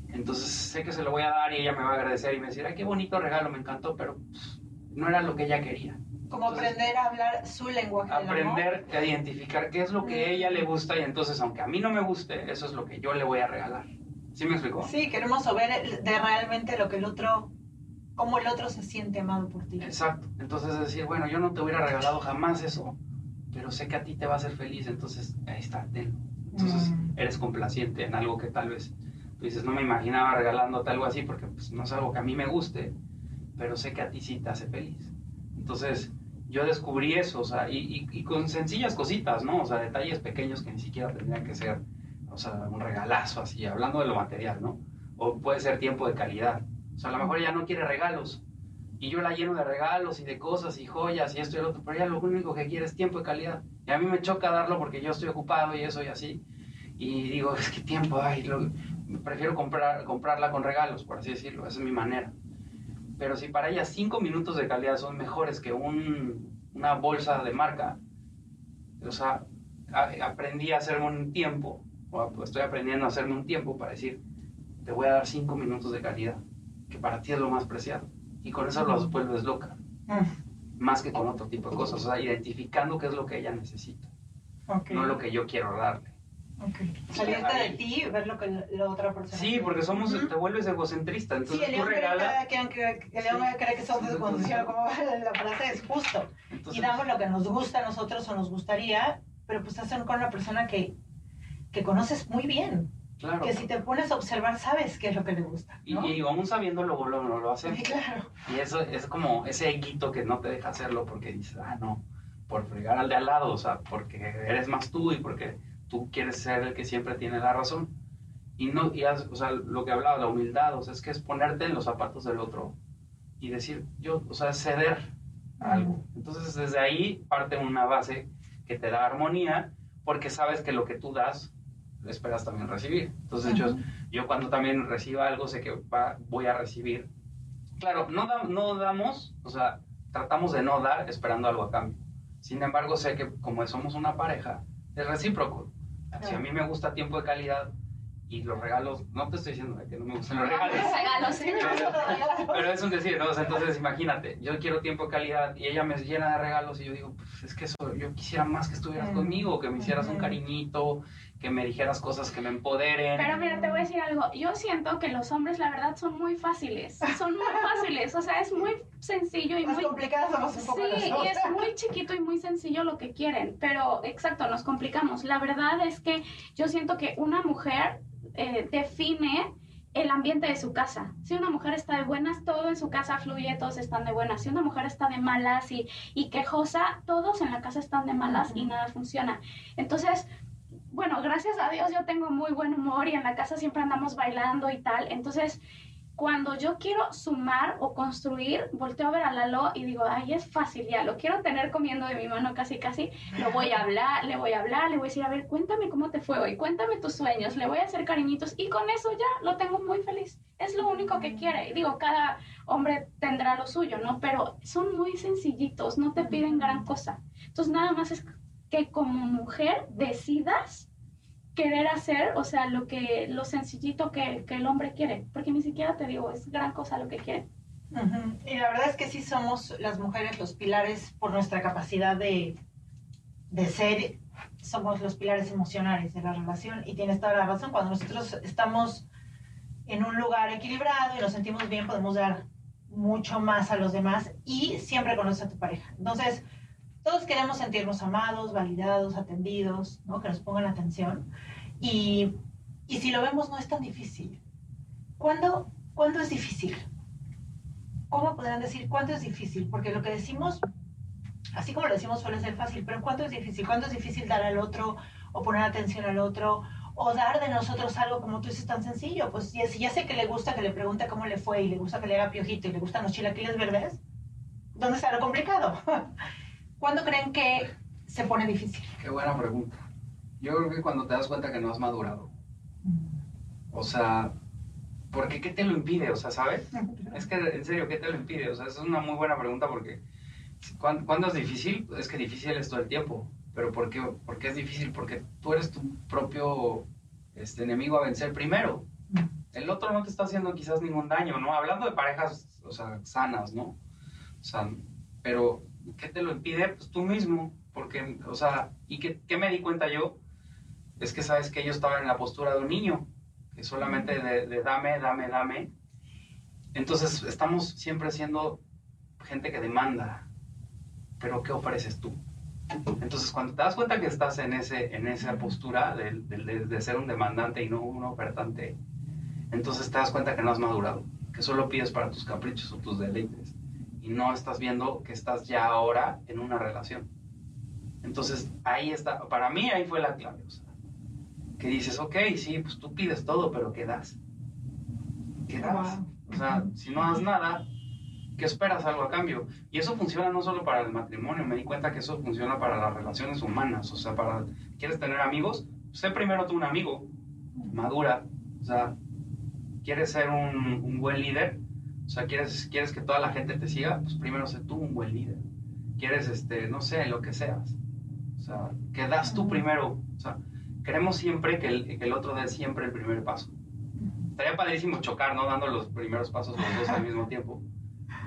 Entonces sé que se lo voy a dar y ella me va a agradecer y me decir, ay, qué bonito regalo, me encantó, pero pues, no era lo que ella quería. Como aprender a hablar su lenguaje. Aprender a identificar qué es lo que a ella le gusta y entonces, aunque a mí no me guste, eso es lo que yo le voy a regalar. ¿Sí me explico? Sí, queremos saber de realmente lo que el otro cómo el otro se siente amado por ti. Exacto. Entonces decir, bueno, yo no te hubiera regalado jamás eso, pero sé que a ti te va a hacer feliz, entonces ahí está, Entonces mm. eres complaciente en algo que tal vez tú dices, no me imaginaba regalándote algo así porque pues, no es algo que a mí me guste, pero sé que a ti sí te hace feliz. Entonces yo descubrí eso, o sea, y, y, con sencillas cositas, ¿no? O sea, detalles pequeños que ni siquiera tendrían que ser, o sea, un regalazo así, hablando de lo material, ¿no? O puede ser tiempo de calidad o sea, a lo mejor ella no quiere regalos. Y yo la lleno de regalos y de cosas y joyas y esto y lo otro, pero ella lo único que quiere es tiempo de calidad. Y a mí me choca darlo porque yo estoy ocupado y eso y así. Y digo, es que tiempo, ay, prefiero comprar, comprarla con regalos, por así decirlo, esa es mi manera. Pero si para ella cinco minutos de calidad son mejores que un, una bolsa de marca, o sea, aprendí a hacerme un tiempo, o estoy aprendiendo a hacerme un tiempo para decir, te voy a dar cinco minutos de calidad que para ti es lo más preciado. Y con eso lo vuelves loca. Mm. Más que con otro tipo de cosas. O sea, identificando qué es lo que ella necesita. No lo que yo quiero darle. Okay. Salirte de ti y ver lo que la otra persona Sí, porque somos, te vuelves egocentrista. Entonces sí, tú regalas. Que, que, que el león cree que somos sí, como la frase es justo. y damos lo que nos gusta a nosotros o nos gustaría, pero pues hacer con una persona que, que conoces muy bien. Que si te pones a observar, sabes qué es lo que le gusta. Y, y, aún sabiendo luego lo, lo, lo haces. claro. Y eso es como ese guito que no te deja hacerlo porque dices, ah, no, por fregar al de al lado, o sea, porque eres más tú y porque tú quieres ser el que siempre tiene la razón. Y no, y o sea, lo que hablaba, la humildad, o sea, es que es ponerte en los zapatos del otro y decir, yo, o sea, ceder algo. Entonces, desde ahí parte una base que te da armonía porque sabes que lo que tú das esperas también recibir. Entonces yo, yo cuando también reciba algo sé que voy a recibir. Claro, no, no damos, o sea, tratamos de no dar esperando algo a cambio. Sin embargo, sé que como somos una pareja, es recíproco. Si a mí me gusta tiempo de calidad, y los regalos, no te estoy diciendo que no me gustan los regalos. regalos sí. pero, es un decir, ¿no? entonces imagínate, yo quiero tiempo de calidad y ella me llena de regalos y yo digo, pues es que eso, yo quisiera más que estuvieras mm. conmigo, que me hicieras un cariñito, que me dijeras cosas que me empoderen. Pero mira, te voy a decir algo, yo siento que los hombres la verdad son muy fáciles, son muy fáciles, o sea, es muy sencillo y Más muy... complicadas somos un poco Sí, y es muy chiquito y muy sencillo lo que quieren, pero exacto, nos complicamos. La verdad es que yo siento que una mujer eh, define el ambiente de su casa. Si una mujer está de buenas, todo en su casa fluye, todos están de buenas. Si una mujer está de malas y, y quejosa, todos en la casa están de malas y nada funciona. Entonces, bueno, gracias a Dios yo tengo muy buen humor y en la casa siempre andamos bailando y tal. Entonces, cuando yo quiero sumar o construir, volteo a ver a Lalo y digo, ay, es fácil ya, lo quiero tener comiendo de mi mano casi, casi, lo voy a hablar, le voy a hablar, le voy a decir, a ver, cuéntame cómo te fue hoy, cuéntame tus sueños, le voy a hacer cariñitos y con eso ya lo tengo muy feliz. Es lo único que quiere. Y digo, cada hombre tendrá lo suyo, ¿no? Pero son muy sencillitos, no te piden gran cosa. Entonces, nada más es que como mujer decidas querer hacer, o sea, lo que lo sencillito que, que, el hombre quiere, porque ni siquiera te digo, es gran cosa lo que quiere. Y la verdad es que sí somos las mujeres los pilares por nuestra capacidad de, de ser, somos los pilares emocionales de la relación y tienes toda la razón, cuando nosotros estamos en un lugar equilibrado y nos sentimos bien, podemos dar mucho más a los demás y siempre conoces a tu pareja. Entonces, todos queremos sentirnos amados, validados, atendidos, ¿no? que nos pongan atención. Y, y si lo vemos, no es tan difícil. ¿Cuándo, ¿Cuándo es difícil? ¿Cómo podrán decir cuánto es difícil? Porque lo que decimos, así como lo decimos, suele ser fácil, pero ¿cuánto es difícil? ¿Cuánto es difícil dar al otro o poner atención al otro o dar de nosotros algo como tú dices tan sencillo? Pues si ya sé que le gusta que le pregunte cómo le fue y le gusta que le haga piojito y le gustan los chilaquiles verdes, ¿dónde está complicado? ¿Cuándo creen que se pone difícil? Qué buena pregunta. Yo creo que cuando te das cuenta que no has madurado. O sea, porque ¿qué te lo impide? O sea, ¿sabes? Es que, en serio, ¿qué te lo impide? O sea, es una muy buena pregunta porque ¿cuándo, es difícil? Es que difícil es todo el tiempo. ¿Pero por qué, por qué es difícil? Porque tú eres tu propio este, enemigo a vencer primero. El otro no te está haciendo quizás ningún daño, ¿no? Hablando de parejas, o sea, sanas, ¿no? O sea, pero ¿qué te lo impide? Pues tú mismo, porque, o sea, ¿y qué, qué, me di cuenta yo? Es que sabes que yo estaba en la postura de un niño, que solamente de, dame, dame, dame. Entonces estamos siempre siendo gente que demanda, pero ¿qué ofreces tú? Entonces cuando te das cuenta que estás en, ese, en esa postura de, de, de ser un demandante y no un ofertante, entonces te das cuenta que no has madurado, que solo pides para tus caprichos o tus deleites y no estás viendo que estás ya ahora en una relación. Entonces, ahí está, para mí ahí fue la clave, o sea, que dices, ok, sí, pues tú pides todo, pero ¿qué das? ¿Qué das? O sea, si no das nada, ¿qué esperas algo a cambio? Y eso funciona no solo para el matrimonio, me di cuenta que eso funciona para las relaciones humanas, o sea, para, ¿quieres tener amigos? Sé primero tú un amigo, madura, o sea, ¿quieres ser un, un buen líder? O sea, ¿quieres, quieres que toda la gente te siga, pues primero sé tú un buen líder. Quieres, este, no sé, lo que seas. O sea, que das tú primero. O sea, queremos siempre que el, que el otro dé siempre el primer paso. Estaría padrísimo chocar, ¿no? Dando los primeros pasos los dos al mismo tiempo.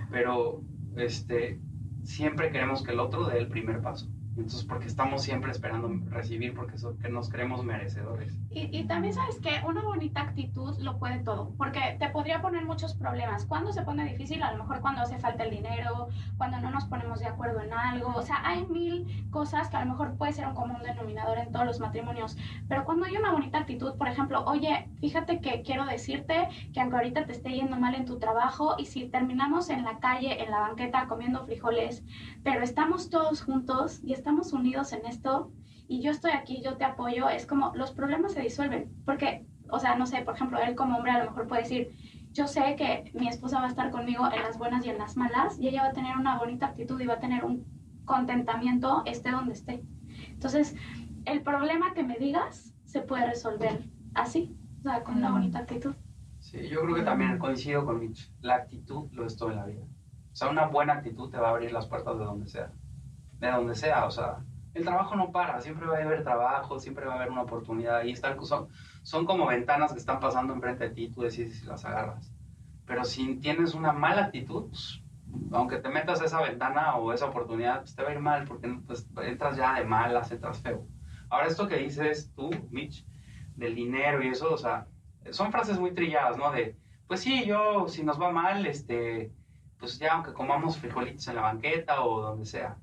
Pero, este, siempre queremos que el otro dé el primer paso. Entonces, porque estamos siempre esperando recibir, porque que nos creemos merecedores. Y, y, también sabes que una bonita actitud lo puede todo, porque te podría poner muchos problemas. Cuando se pone difícil, a lo mejor cuando hace falta el dinero, cuando no nos ponemos de acuerdo en algo, o sea, hay mil cosas que a lo mejor puede ser un común denominador en todos los matrimonios, pero cuando hay una bonita actitud, por ejemplo, oye, fíjate que quiero decirte que aunque ahorita te esté yendo mal en tu trabajo y si terminamos en la calle, en la banqueta comiendo frijoles, pero estamos todos juntos y estamos unidos en esto y yo estoy aquí, yo te apoyo, es como los problemas se disuelven. Porque, o sea, no sé, por ejemplo, él como hombre a lo mejor puede decir, yo sé que mi esposa va a estar conmigo en las buenas y en las malas y ella va a tener una bonita actitud y va a tener un contentamiento esté donde esté. Entonces, el problema que me digas se puede resolver así, o sea, con una bonita actitud. Sí, yo creo que también coincido con Mitch. La actitud lo es todo en la vida. O sea, una buena actitud te va a abrir las puertas de donde sea de donde sea, o sea, el trabajo no para, siempre va a haber trabajo, siempre va a haber una oportunidad, y está, son, son como ventanas que están pasando enfrente de ti, tú decides si las agarras. Pero si tienes una mala actitud, pues, aunque te metas a esa ventana o esa oportunidad, pues te va a ir mal, porque pues, entras ya de malas, entras feo. Ahora, esto que dices tú, Mitch, del dinero y eso, o sea, son frases muy trilladas, ¿no? De, pues sí, yo, si nos va mal, este, pues ya, aunque comamos frijolitos en la banqueta o donde sea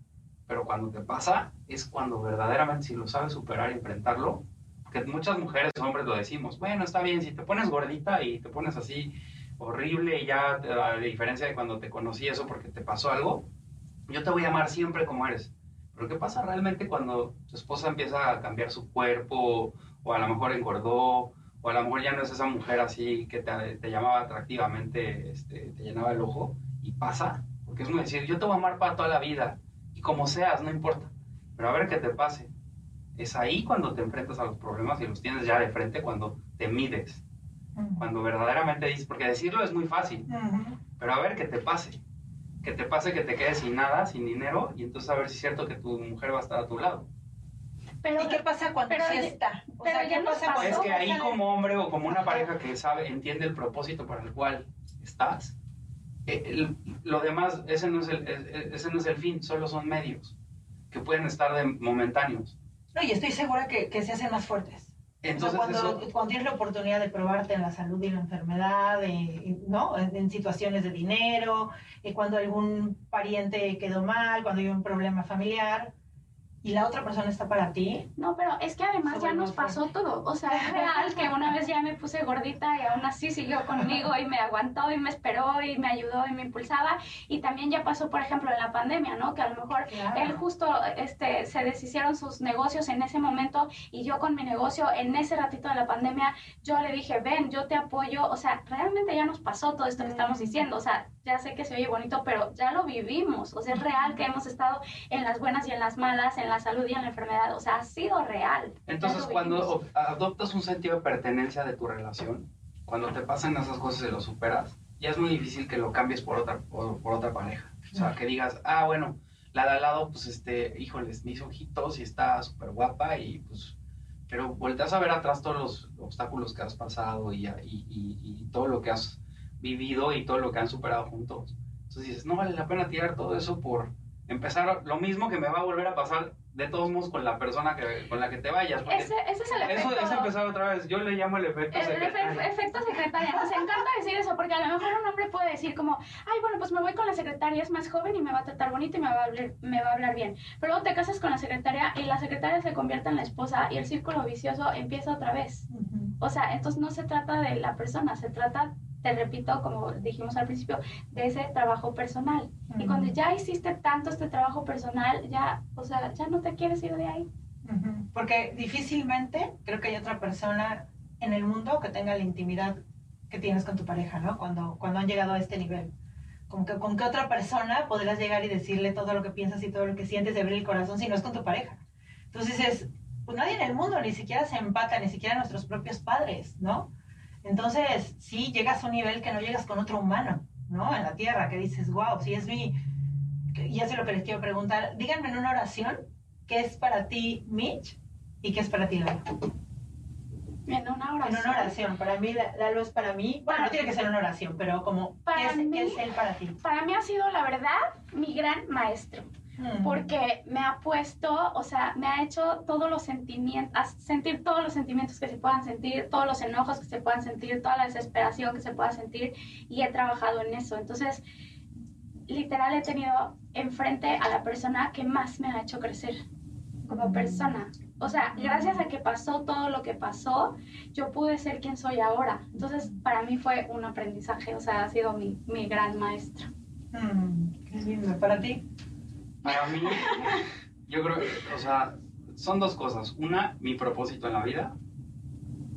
pero cuando te pasa es cuando verdaderamente si lo sabes superar y enfrentarlo, que muchas mujeres, hombres lo decimos, bueno, está bien, si te pones gordita y te pones así horrible y ya, a diferencia de cuando te conocí eso porque te pasó algo, yo te voy a amar siempre como eres. Pero ¿qué pasa realmente cuando tu esposa empieza a cambiar su cuerpo o a lo mejor engordó o a lo mejor ya no es esa mujer así que te, te llamaba atractivamente, este, te llenaba el ojo y pasa? Porque es muy decir, yo te voy a amar para toda la vida como seas, no importa. Pero a ver qué te pase. Es ahí cuando te enfrentas a los problemas y los tienes ya de frente, cuando te mides. Cuando verdaderamente dices, porque decirlo es muy fácil, pero a ver qué te pase. Que te pase que te quedes sin nada, sin dinero, y entonces a ver si es cierto que tu mujer va a estar a tu lado. Pero, ¿Y qué pasa cuando sí está? O sea, ¿qué pasa Es que ahí como hombre o como una pareja que sabe, entiende el propósito para el cual estás, eh, lo demás, ese no, es el, ese no es el fin, solo son medios que pueden estar de momentáneos. No, y estoy segura que, que se hacen más fuertes. Entonces, cuando, cuando, tienes la oportunidad de probarte en la salud y la enfermedad, ¿no? En, situaciones de dinero, y cuando algún pariente quedó mal, cuando hay un problema familiar, y la otra persona está para ti. No, pero es que además ya nos pasó todo. O sea, es real que una vez ya me puse gordita y aún así siguió conmigo y me aguantó y me esperó y me ayudó y me impulsaba. Y también ya pasó, por ejemplo, en la pandemia, ¿no? Que a lo mejor él justo este, se deshicieron sus negocios en ese momento y yo con mi negocio en ese ratito de la pandemia, yo le dije, ven, yo te apoyo. O sea, realmente ya nos pasó todo esto que estamos diciendo. O sea, ya sé que se oye bonito, pero ya lo vivimos. O sea, es real que hemos estado en las buenas y en las malas, en la salud y en la enfermedad. O sea, ha sido real. Entonces, cuando adoptas un sentido de pertenencia de tu relación, cuando te pasan esas cosas y lo superas, ya es muy difícil que lo cambies por otra, por, otra pareja. O sea, que digas, ah, bueno, la de al lado, pues, este, híjoles, mis ojitos y está súper guapa y pues pero volteas a ver atrás todos los obstáculos que has pasado y, y, y, todo lo que has vivido y todo lo que han superado juntos. Entonces dices, no vale la pena tirar todo eso por empezar lo mismo que me va a volver a pasar de todos modos con la persona que, con la que te vayas. Ese, ese, es el efecto. Eso es empezar otra vez. Yo le llamo el efecto el, secretaria. efecto secretaria. Nos encanta decir eso porque a lo mejor un hombre puede decir como, ay, bueno, pues me voy con la secretaria, es más joven y me va a tratar bonito y me va a hablar, me va a hablar bien. Pero luego te casas con la secretaria y la secretaria se convierte en la esposa y el círculo vicioso empieza otra vez. O sea, entonces no se trata de la persona, se trata te repito, como dijimos al principio, de ese trabajo personal. Y cuando ya hiciste tanto este trabajo personal, ya, o sea, ya no te quieres ir de ahí. Porque difícilmente creo que hay otra persona en el mundo que tenga la intimidad que tienes con tu pareja, ¿no? Cuando, cuando han llegado a este nivel. Como que con qué otra persona podrás llegar y decirle todo lo que piensas y todo lo que sientes de abrir el corazón si no es con tu pareja. Entonces es, pues nadie en el mundo ni siquiera se empata, ni siquiera nuestros propios padres, ¿no? Entonces, sí, llegas a un nivel que no llegas con otro humano, ¿no? En la tierra, que dices, wow, si es mi... Y eso es lo que les quiero preguntar. Díganme en una oración, ¿qué es para ti Mitch y qué es para ti Lalo? En una oración. En una oración. Para mí, Lalo es para mí. Bueno, no tiene que ser una oración, pero como, ¿qué es, ¿qué es él para ti? Para mí ha sido, la verdad, mi gran maestro porque me ha puesto, o sea, me ha hecho todos los sentimientos, sentir todos los sentimientos que se puedan sentir, todos los enojos que se puedan sentir, toda la desesperación que se pueda sentir y he trabajado en eso. Entonces, literal he tenido enfrente a la persona que más me ha hecho crecer como persona. O sea, gracias a que pasó todo lo que pasó, yo pude ser quien soy ahora. Entonces, para mí fue un aprendizaje, o sea, ha sido mi, mi gran maestro. Mm, qué lindo. ¿Para ti? Para mí, yo creo, o sea, son dos cosas. Una, mi propósito en la vida.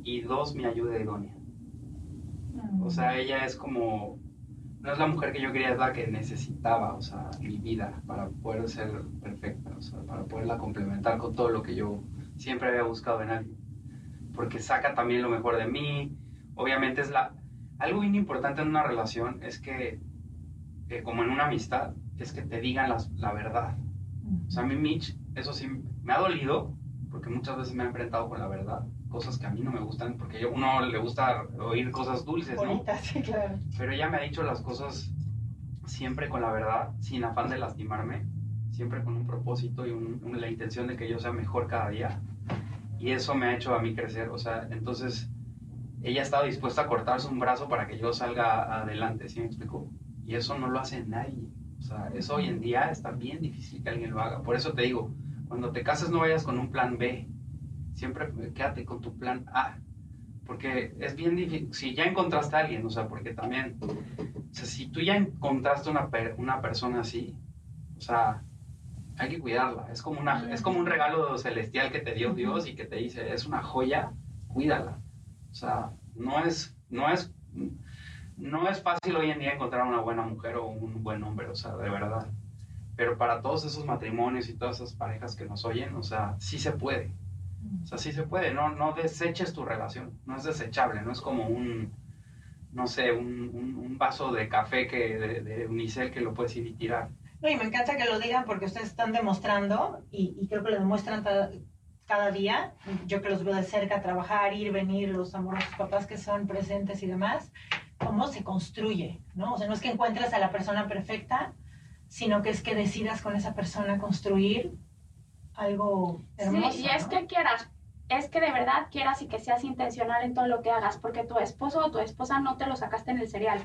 Y dos, mi ayuda idónea. Mm. O sea, ella es como, no es la mujer que yo quería, es la que necesitaba, o sea, mi vida para poder ser perfecta, o sea, para poderla complementar con todo lo que yo siempre había buscado en alguien. Porque saca también lo mejor de mí. Obviamente es la... Algo bien importante en una relación es que, que como en una amistad, es que te digan la verdad. O sea, a mí Mitch, eso sí, me ha dolido, porque muchas veces me he enfrentado con la verdad, cosas que a mí no me gustan, porque a uno le gusta oír cosas dulces, ¿no? Sí, claro. Pero ella me ha dicho las cosas siempre con la verdad, sin afán de lastimarme, siempre con un propósito y la intención de que yo sea mejor cada día. Y eso me ha hecho a mí crecer, o sea, entonces ella ha estado dispuesta a cortarse un brazo para que yo salga adelante, ¿sí me explico? Y eso no lo hace nadie. O sea, eso hoy en día está bien difícil que alguien lo haga. Por eso te digo, cuando te cases no vayas con un plan B. Siempre quédate con tu plan A. Porque es bien difícil, si ya encontraste a alguien, o sea, porque también, o sea, si tú ya encontraste una, una persona así, o sea, hay que cuidarla. Es como, una, es como un regalo celestial que te dio Dios y que te dice, es una joya, cuídala. O sea, no es, no es, no es fácil hoy en día encontrar una buena mujer o un buen hombre, o sea, de verdad. Pero para todos esos matrimonios y todas esas parejas que nos oyen, o sea, sí se puede. O sea, sí se puede. No, no deseches tu relación. No es desechable. No es como un, no sé, un, un, vaso de café que, de, unicel que lo puedes ir y tirar. No, y me encanta que lo digan porque ustedes están demostrando, y, y creo que lo demuestran cada día. Yo que los veo de cerca trabajar, ir, venir, los amorosos papás que son presentes y demás cómo se construye, ¿no? O sea, no es que encuentres a la persona perfecta, sino que es que decidas con esa persona construir algo hermoso. Sí, y es que quieras es que de verdad quieras y que seas intencional en todo lo que hagas, porque tu esposo o tu esposa no te lo sacaste en el cereal.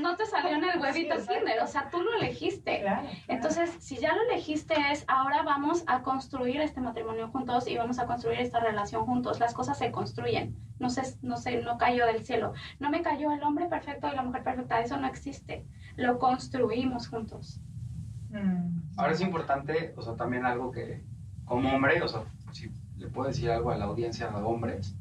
no te salió en el huevito Kinder, o sea, tú lo elegiste. Entonces, si ya lo elegiste es, ahora vamos a construir este matrimonio juntos y vamos a construir esta relación juntos. Las cosas se construyen, no se, no se, no cayó del cielo. No me cayó el hombre perfecto y la mujer perfecta, eso no existe. Lo construimos juntos. Mm. Ahora es importante, o sea, también algo que como hombre, o sea, si le puedo decir algo a la audiencia de hombres,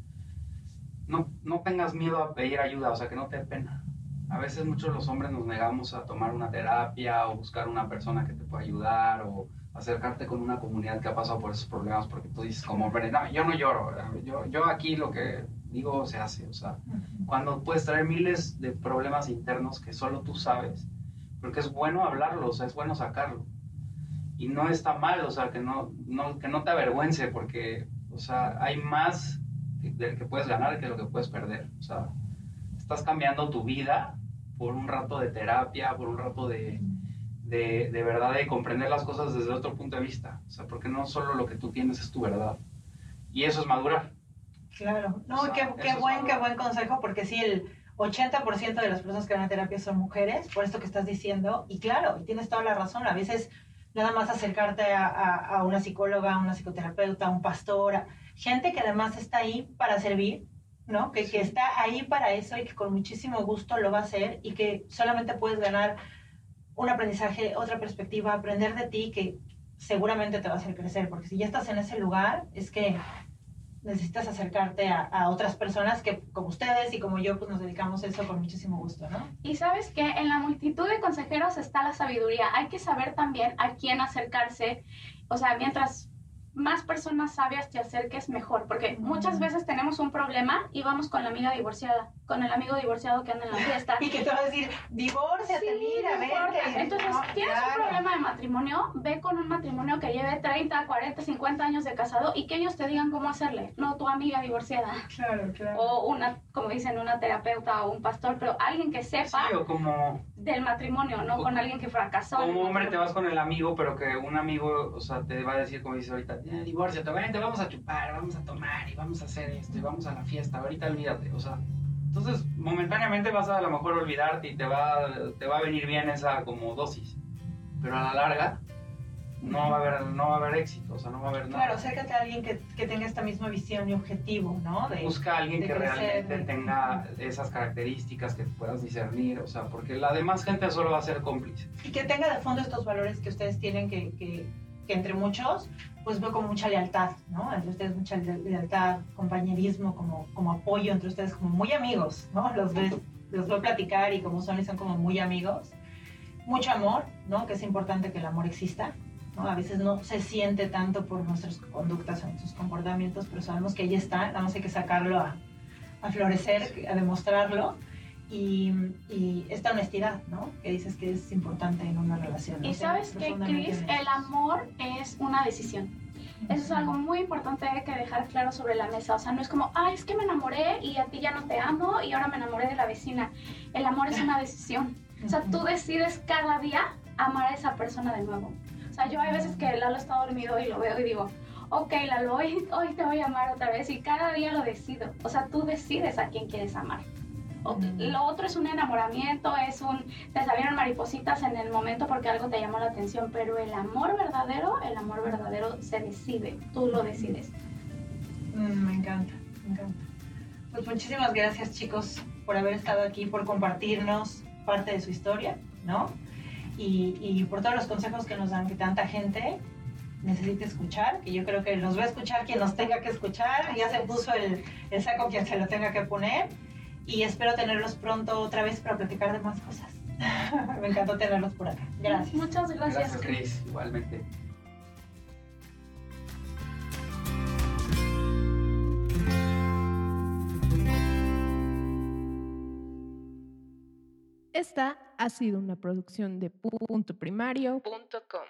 no, no tengas miedo a pedir ayuda, o sea, que no te dé pena. A veces muchos los hombres nos negamos a tomar una terapia o buscar una persona que te pueda ayudar o acercarte con una comunidad que ha pasado por esos problemas porque tú dices como hombre, no, yo no lloro, yo, yo aquí lo que digo se hace, o sea, cuando puedes traer miles de problemas internos que solo tú sabes, porque es bueno hablarlo, o sea, es bueno sacarlo y no está mal, o sea, que no, no, que no te avergüence, porque, o sea, hay más del que puedes ganar que lo que puedes perder. O sea, estás cambiando tu vida por un rato de terapia, por un rato de, de, de, verdad, de comprender las cosas desde otro punto de vista. O sea, porque no solo lo que tú tienes es tu verdad. Y eso es madurar. Claro, no, qué, qué buen, qué buen consejo, porque sí, el 80% de las personas que van a terapia son mujeres, por esto que estás diciendo, y claro, tienes toda la razón, a veces nada más acercarte a, una psicóloga, a una psicoterapeuta, a un pastor, gente que además está ahí para servir, ¿no? Que, que está ahí para eso y que con muchísimo gusto lo va a hacer y que solamente puedes ganar un aprendizaje, otra perspectiva, aprender de ti que seguramente te va a hacer crecer, porque si ya estás en ese lugar, es que necesitas acercarte a, otras personas que como ustedes y como yo pues nos dedicamos a eso con muchísimo gusto, ¿no? Y sabes que en la multitud de consejeros está la sabiduría. Hay que saber también a quién acercarse. O sea, mientras más personas sabias te acerques, mejor. Porque muchas veces tenemos un problema y vamos con la amiga divorciada, con el amigo divorciado que anda en la fiesta. y que te va a decir, divórciate, sí, mira, vete. Entonces, tienes un problema de matrimonio, ve con un matrimonio que lleve 30, 40, 50 años de casado y que ellos te digan cómo hacerle, no tu amiga divorciada. Claro, claro. O una, como dicen, una terapeuta o un pastor, pero alguien que sepa como, del matrimonio, no con alguien que fracasó. Como hombre te vas con el amigo, pero que un amigo, o sea, te va a decir, como dice ahorita, eh, divórciate, te vamos a chupar, vamos a tomar y vamos a hacer esto y vamos a la fiesta, ahorita olvídate, o sea, entonces momentáneamente vas a a lo mejor olvidarte y te va, te va a venir bien esa como dosis, pero a la larga no va a haber, no va a haber éxito, o sea, no va a haber nada. Claro, acércate a alguien que, que tenga esta misma visión y objetivo, ¿no? De, Busca a alguien que realmente tenga esas características que puedas discernir, o sea, porque la demás gente solo va a ser cómplice. Y que tenga de fondo estos valores que ustedes tienen que, que, que entre muchos pues veo como mucha lealtad, ¿no? Entre ustedes mucha lealtad, compañerismo, como, como apoyo entre ustedes, como muy amigos, ¿no? Los ves, los veo platicar y como son y son como muy amigos. Mucho amor, ¿no? Que es importante que el amor exista, ¿no? A veces no se siente tanto por nuestras conductas o nuestros comportamientos, pero sabemos que ahí está, nada más hay que sacarlo a, a florecer, a demostrarlo. Y, y, esta honestidad, ¿no? Que dices que es importante en una relación. Y sabes que, Chris, el amor es una decisión. Eso es algo muy importante que dejar claro sobre la mesa. O sea, no es como, ay, es que me enamoré y a ti ya no te amo y ahora me enamoré de la vecina. El amor es una decisión. O sea, tú decides cada día amar a esa persona de nuevo. O sea, yo hay veces que Lalo está dormido y lo veo y digo, ok, Lalo, hoy, hoy te voy a amar otra vez y cada día lo decido. O sea, tú decides a quién quieres amar. Lo otro es un enamoramiento, es un, te salieron maripositas en el momento porque algo te llamó la atención, pero el amor verdadero, el amor verdadero se decide, tú lo decides. Mm, me encanta, me encanta. Pues muchísimas gracias chicos por haber estado aquí, por compartirnos parte de su historia, ¿no? Y, y por todos los consejos que nos dan que tanta gente necesita escuchar, que yo creo que nos va a escuchar quien nos tenga que escuchar, ya se puso el, el saco quien se lo tenga que poner y espero tenerlos pronto otra vez para platicar de más cosas. Me encantó tenerlos por acá. Gracias. Muchas gracias. Gracias, Cris. Igualmente. Esta ha sido una producción de puntoprimario.com.